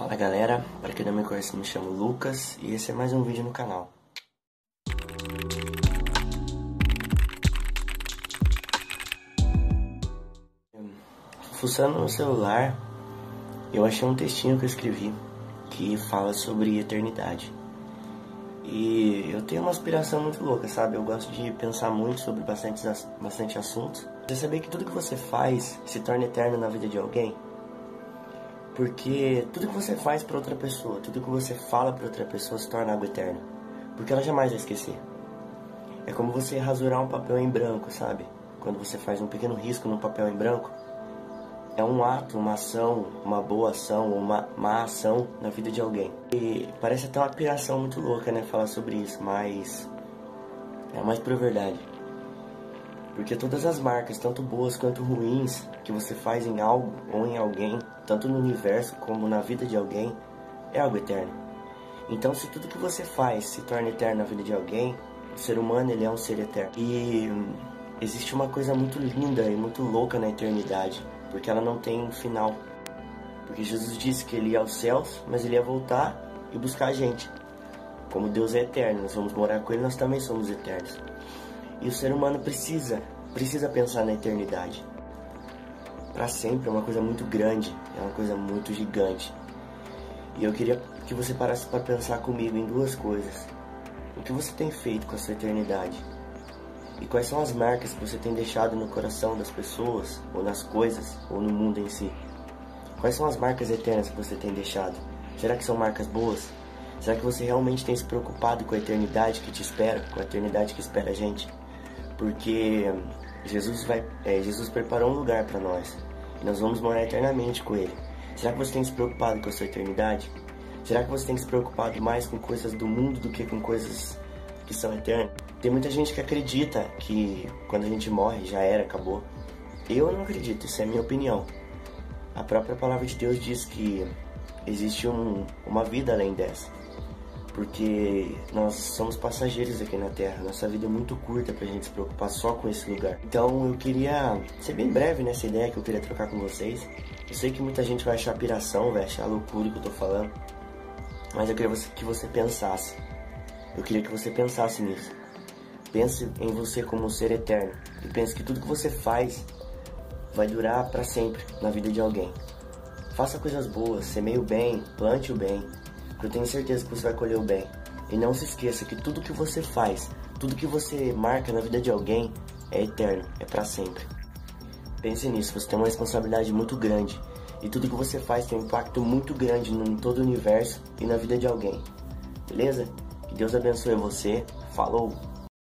Fala galera, para quem não me conhece, me chamo Lucas e esse é mais um vídeo no canal. Fuçando no celular, eu achei um textinho que eu escrevi que fala sobre eternidade. E eu tenho uma aspiração muito louca, sabe? Eu gosto de pensar muito sobre bastante, bastante assuntos. Você saber que tudo que você faz se torna eterno na vida de alguém? Porque tudo que você faz para outra pessoa, tudo que você fala para outra pessoa se torna algo eterno. Porque ela jamais vai esquecer. É como você rasurar um papel em branco, sabe? Quando você faz um pequeno risco no papel em branco, é um ato, uma ação, uma boa ação, uma má ação na vida de alguém. E parece até uma piração muito louca, né, falar sobre isso, mas é mais por verdade. Porque todas as marcas, tanto boas quanto ruins, que você faz em algo ou em alguém, tanto no universo como na vida de alguém, é algo eterno. Então, se tudo que você faz se torna eterno na vida de alguém, o ser humano ele é um ser eterno. E hum, existe uma coisa muito linda e muito louca na eternidade, porque ela não tem um final. Porque Jesus disse que ele ia aos céus, mas ele ia voltar e buscar a gente. Como Deus é eterno, nós vamos morar com ele, nós também somos eternos. E o ser humano precisa, precisa pensar na eternidade. Para sempre é uma coisa muito grande, é uma coisa muito gigante. E eu queria que você parasse para pensar comigo em duas coisas. O que você tem feito com a sua eternidade? E quais são as marcas que você tem deixado no coração das pessoas, ou nas coisas, ou no mundo em si? Quais são as marcas eternas que você tem deixado? Será que são marcas boas? Será que você realmente tem se preocupado com a eternidade que te espera, com a eternidade que espera a gente? Porque Jesus vai, é, Jesus preparou um lugar para nós e nós vamos morar eternamente com Ele. Será que você tem se preocupado com a sua eternidade? Será que você tem se preocupado mais com coisas do mundo do que com coisas que são eternas? Tem muita gente que acredita que quando a gente morre já era, acabou. Eu não acredito, isso é minha opinião. A própria palavra de Deus diz que existe um, uma vida além dessa porque nós somos passageiros aqui na Terra. Nossa vida é muito curta pra gente se preocupar só com esse lugar. Então eu queria ser bem breve nessa ideia que eu queria trocar com vocês. Eu sei que muita gente vai achar piração, vai achar loucura que eu tô falando, mas eu queria que você pensasse. Eu queria que você pensasse nisso. Pense em você como um ser eterno e pense que tudo que você faz vai durar para sempre na vida de alguém. Faça coisas boas, semeie o bem, plante o bem, eu tenho certeza que você vai colher o bem. E não se esqueça que tudo que você faz, tudo que você marca na vida de alguém é eterno, é para sempre. Pense nisso, você tem uma responsabilidade muito grande. E tudo que você faz tem um impacto muito grande em todo o universo e na vida de alguém. Beleza? Que Deus abençoe você. Falou!